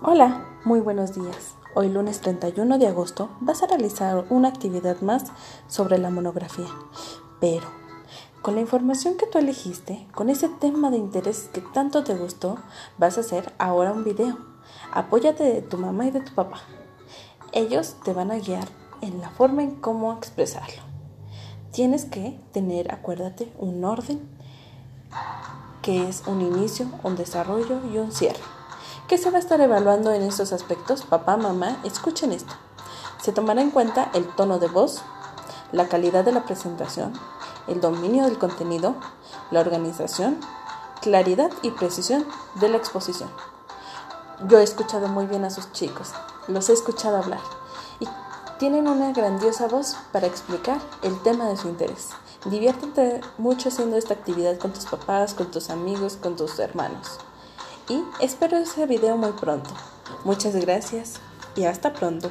Hola, muy buenos días. Hoy lunes 31 de agosto vas a realizar una actividad más sobre la monografía. Pero, con la información que tú elegiste, con ese tema de interés que tanto te gustó, vas a hacer ahora un video. Apóyate de tu mamá y de tu papá. Ellos te van a guiar en la forma en cómo expresarlo. Tienes que tener, acuérdate, un orden que es un inicio, un desarrollo y un cierre. ¿Qué se va a estar evaluando en estos aspectos? Papá, mamá, escuchen esto. Se tomará en cuenta el tono de voz, la calidad de la presentación, el dominio del contenido, la organización, claridad y precisión de la exposición. Yo he escuchado muy bien a sus chicos, los he escuchado hablar y tienen una grandiosa voz para explicar el tema de su interés. Diviértete mucho haciendo esta actividad con tus papás, con tus amigos, con tus hermanos y espero ese video muy pronto. Muchas gracias y hasta pronto.